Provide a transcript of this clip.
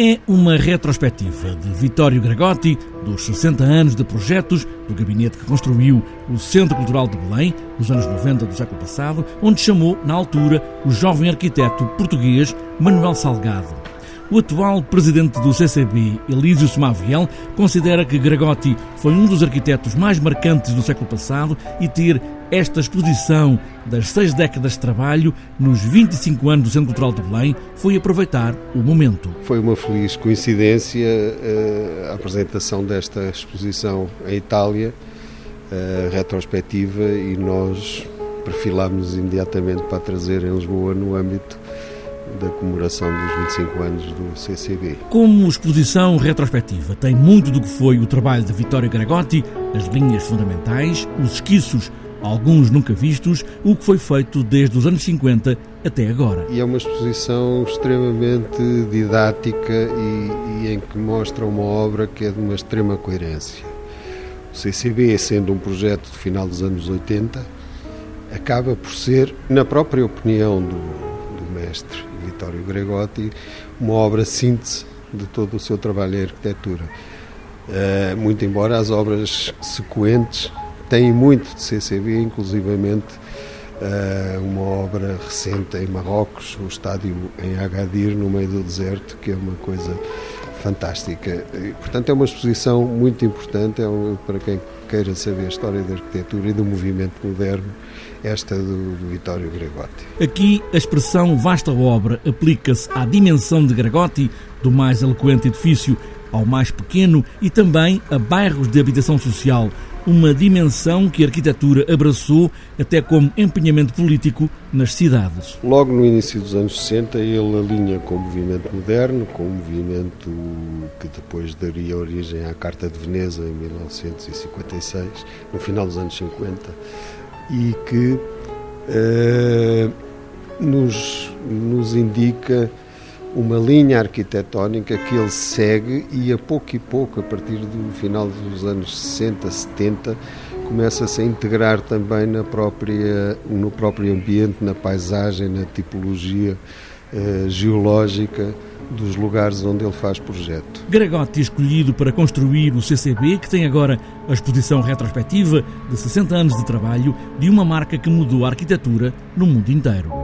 É uma retrospectiva de Vittorio Gregotti, dos 60 anos de projetos do gabinete que construiu o Centro Cultural de Belém, nos anos 90 do século passado, onde chamou, na altura, o jovem arquiteto português Manuel Salgado. O atual presidente do CCB, Elísio Somaviel, considera que Gregotti foi um dos arquitetos mais marcantes do século passado e ter esta exposição das seis décadas de trabalho nos 25 anos do Centro Cultural de Belém foi aproveitar o momento. Foi uma feliz coincidência eh, a apresentação desta exposição em Itália, a retrospectiva, e nós perfilámos imediatamente para trazer em Lisboa no âmbito da comemoração dos 25 anos do CCB. Como exposição retrospectiva tem muito do que foi o trabalho de Vittorio Gregotti, as linhas fundamentais, os esquiços, alguns nunca vistos, o que foi feito desde os anos 50 até agora. E é uma exposição extremamente didática e, e em que mostra uma obra que é de uma extrema coerência. O CCB, sendo um projeto do final dos anos 80, acaba por ser, na própria opinião do, do mestre Vittorio Gregotti, uma obra síntese de todo o seu trabalho em arquitetura. Uh, muito embora as obras sequentes tenham muito de CCB, inclusivamente uh, uma obra recente em Marrocos, o estádio em Agadir, no meio do deserto, que é uma coisa fantástica. E, portanto, é uma exposição muito importante é um, para quem queira saber a história da arquitetura e do movimento moderno, esta do, do Vittorio Gregotti. Aqui, a expressão vasta obra aplica-se à dimensão de Gregotti, do mais eloquente edifício ao mais pequeno e também a bairros de habitação social, uma dimensão que a arquitetura abraçou até como empenhamento político nas cidades. Logo no início dos anos 60, ele alinha com o movimento moderno, com o movimento que depois daria origem à Carta de Veneza em 1956, no final dos anos 50, e que eh, nos, nos indica uma linha arquitetónica que ele segue e a pouco e pouco, a partir do final dos anos 60, 70, começa-se a integrar também na própria, no próprio ambiente, na paisagem, na tipologia eh, geológica dos lugares onde ele faz projeto. Gregotti escolhido para construir o CCB, que tem agora a exposição retrospectiva de 60 anos de trabalho de uma marca que mudou a arquitetura no mundo inteiro.